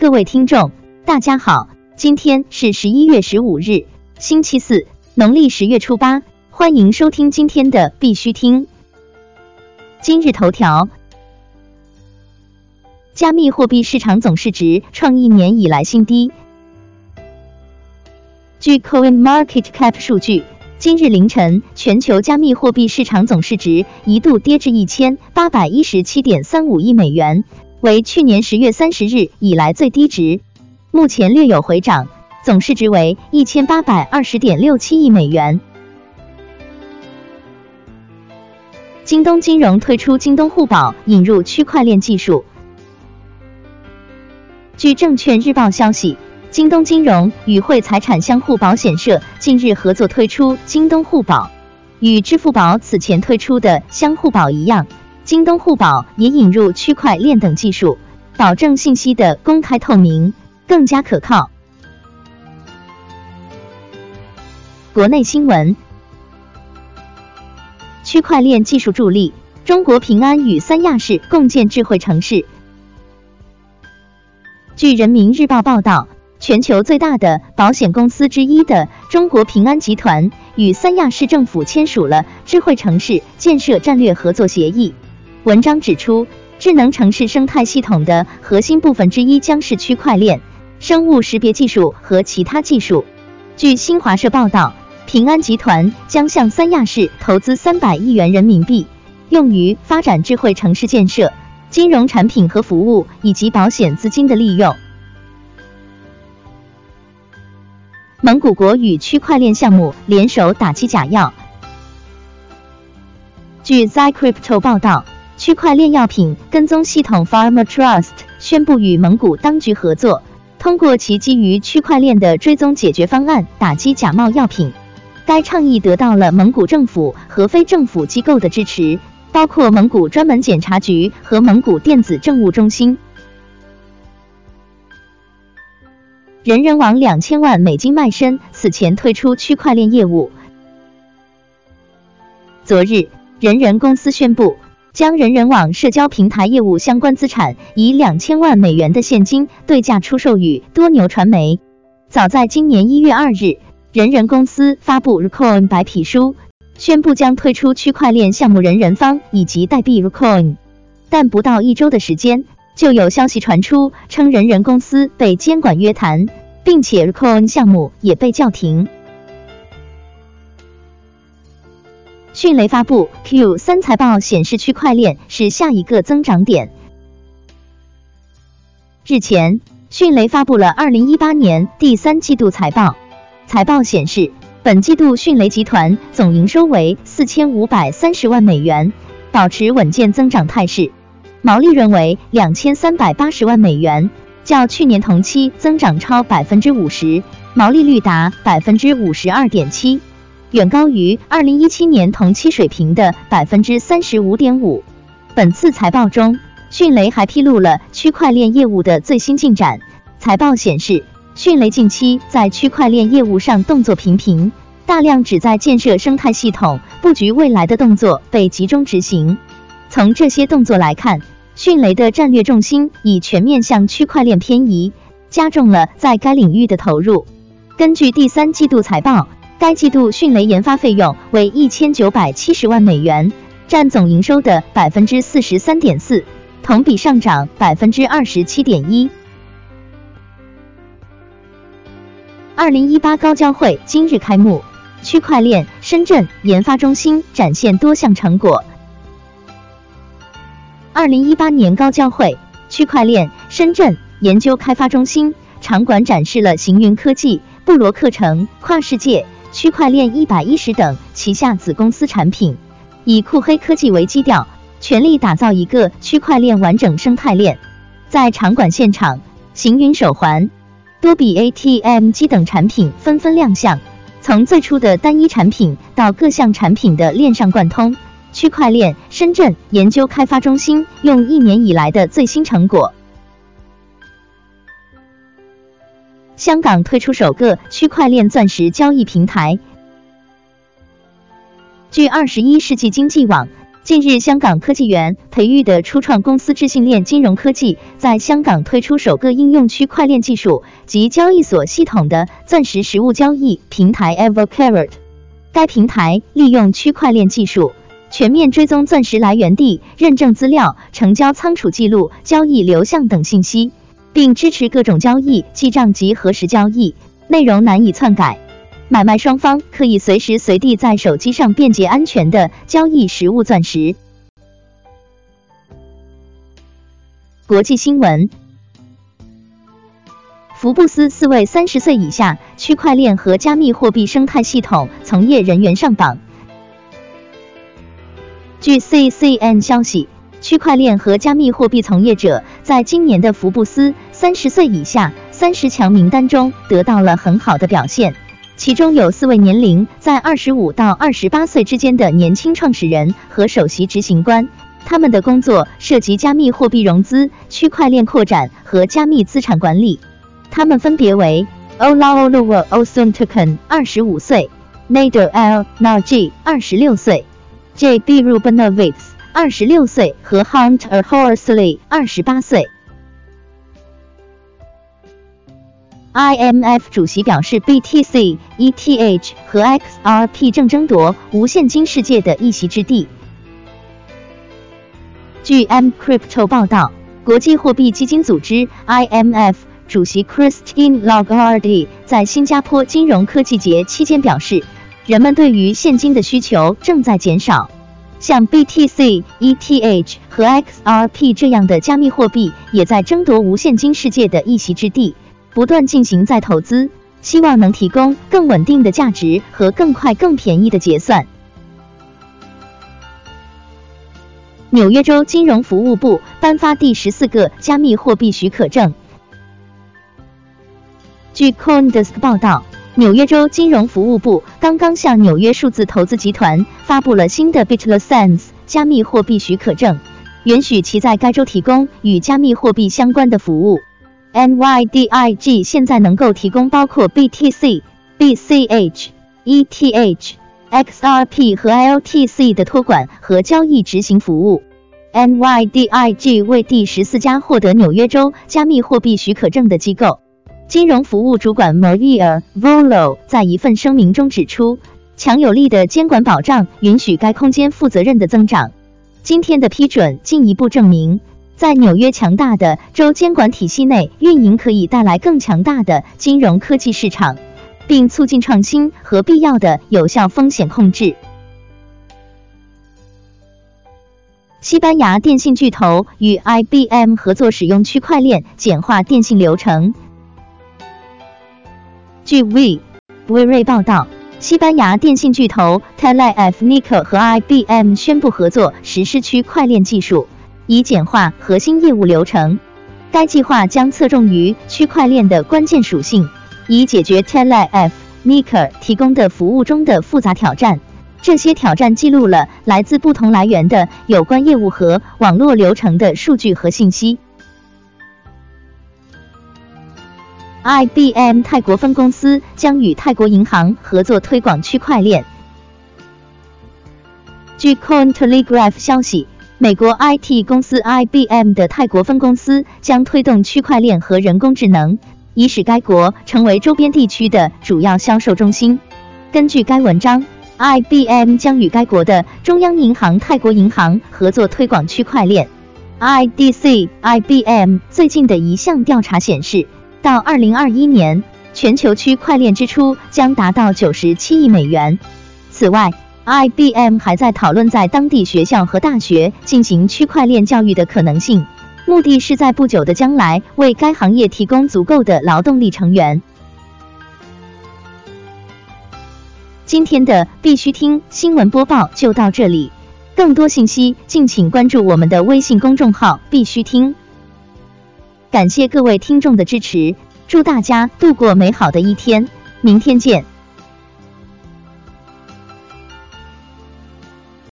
各位听众，大家好，今天是十一月十五日，星期四，农历十月初八，欢迎收听今天的必须听。今日头条：加密货币市场总市值创一年以来新低。据 Coin Market Cap 数据，今日凌晨，全球加密货币市场总市值一度跌至一千八百一十七点三五亿美元。为去年十月三十日以来最低值，目前略有回涨，总市值为一千八百二十点六七亿美元。京东金融推出京东互保，引入区块链技术。据证券日报消息，京东金融与汇财产相互保险社近日合作推出京东互保，与支付宝此前推出的相互保一样。京东互保也引入区块链等技术，保证信息的公开透明，更加可靠。国内新闻：区块链技术助力，中国平安与三亚市共建智慧城市。据人民日报报道，全球最大的保险公司之一的中国平安集团与三亚市政府签署了智慧城市建设战略合作协议。文章指出，智能城市生态系统的核心部分之一将是区块链、生物识别技术和其他技术。据新华社报道，平安集团将向三亚市投资三百亿元人民币，用于发展智慧城市建设、金融产品和服务以及保险资金的利用。蒙古国与区块链项目联手打击假药。据 ZyCrypto 报道。区块链药品跟踪系统 Pharma Trust 宣布与蒙古当局合作，通过其基于区块链的追踪解决方案打击假冒药品。该倡议得到了蒙古政府和非政府机构的支持，包括蒙古专门检查局和蒙古电子政务中心。人人网两千万美金卖身，此前退出区块链业务。昨日，人人公司宣布。将人人网社交平台业务相关资产以两千万美元的现金对价出售予多牛传媒。早在今年一月二日，人人公司发布 Recoin 白皮书，宣布将推出区块链项目人人方以及代币 Recoin。但不到一周的时间，就有消息传出称人人公司被监管约谈，并且 Recoin 项目也被叫停。迅雷发布 Q 三财报显示，区块链是下一个增长点。日前，迅雷发布了二零一八年第三季度财报，财报显示，本季度迅雷集团总营收为四千五百三十万美元，保持稳健增长态势，毛利润为两千三百八十万美元，较去年同期增长超百分之五十，毛利率达百分之五十二点七。远高于二零一七年同期水平的百分之三十五点五。本次财报中，迅雷还披露了区块链业务的最新进展。财报显示，迅雷近期在区块链业务上动作频频，大量旨在建设生态系统、布局未来的动作被集中执行。从这些动作来看，迅雷的战略重心已全面向区块链偏移，加重了在该领域的投入。根据第三季度财报。该季度迅雷研发费用为一千九百七十万美元，占总营收的百分之四十三点四，同比上涨百分之二十七点一。二零一八高交会今日开幕，区块链深圳研发中心展现多项成果。二零一八年高交会区块链深圳研究开发中心场馆展示了行云科技、布罗课程、跨世界。区块链一百一十等旗下子公司产品，以酷黑科技为基调，全力打造一个区块链完整生态链。在场馆现场，行云手环、多比 ATM 机等产品纷纷亮相。从最初的单一产品到各项产品的链上贯通，区块链深圳研究开发中心用一年以来的最新成果。香港推出首个区块链钻石交易平台。据二十一世纪经济网，近日，香港科技园培育的初创公司智信链金融科技在香港推出首个应用区块链技术及交易所系统的钻石实物交易平台 EverCarat。该平台利用区块链技术，全面追踪钻石来源地、认证资料、成交仓储记录、交易流向等信息，并支持各种交易记账及核实交易，内容难以篡改。买卖双方可以随时随地在手机上便捷安全的交易实物钻石。国际新闻：福布斯四位三十岁以下区块链和加密货币生态系统从业人员上榜。据 CCN 消息，区块链和加密货币从业者在今年的福布斯三十岁以下三十强名单中得到了很好的表现。其中有四位年龄在二十五到二十八岁之间的年轻创始人和首席执行官，他们的工作涉及加密货币融资、区块链扩展和加密资产管理。他们分别为 Olaoluwa Osuntoken，二十五岁；Nader L. Naji，二十六岁；J.B. Rubenovitz，二十六岁和 Hunter Horsley，二十八岁。IMF 主席表示，BTC、ETH 和 XRP 正争夺无现金世界的一席之地。据 M Crypto 报道，国际货币基金组织 IMF 主席 Christine Lagarde 在新加坡金融科技节期间表示，人们对于现金的需求正在减少，像 BTC、ETH 和 XRP 这样的加密货币也在争夺无现金世界的一席之地。不断进行再投资，希望能提供更稳定的价值和更快、更便宜的结算。纽约州金融服务部颁发第十四个加密货币许可证。据 CoinDesk 报道，纽约州金融服务部刚刚向纽约数字投资集团发布了新的 BitLicense 加密货币许可证，允许其在该州提供与加密货币相关的服务。NYDIG 现在能够提供包括 BTC、BCH、ETH、XRP 和 LTC 的托管和交易执行服务。NYDIG 为第十四家获得纽约州加密货币许可证的机构。金融服务主管 Maria Volo 在一份声明中指出，强有力的监管保障允许该空间负责任的增长。今天的批准进一步证明。在纽约强大的州监管体系内运营，可以带来更强大的金融科技市场，并促进创新和必要的有效风险控制。西班牙电信巨头与 IBM 合作，使用区块链简化电信流程。据 We 威瑞报道，西班牙电信巨头 Telefónica 和 IBM 宣布合作，实施区块链技术。以简化核心业务流程。该计划将侧重于区块链的关键属性，以解决 Telef Nika 提供的服务中的复杂挑战。这些挑战记录了来自不同来源的有关业务和网络流程的数据和信息。IBM 泰国分公司将与泰国银行合作推广区块链。据 Cointelegraph 消息。美国 IT 公司 IBM 的泰国分公司将推动区块链和人工智能，以使该国成为周边地区的主要销售中心。根据该文章，IBM 将与该国的中央银行泰国银行合作推广区块链。IDC IBM 最近的一项调查显示，到2021年，全球区块链支出将达到97亿美元。此外，IBM 还在讨论在当地学校和大学进行区块链教育的可能性，目的是在不久的将来为该行业提供足够的劳动力成员。今天的必须听新闻播报就到这里，更多信息敬请关注我们的微信公众号“必须听”。感谢各位听众的支持，祝大家度过美好的一天，明天见。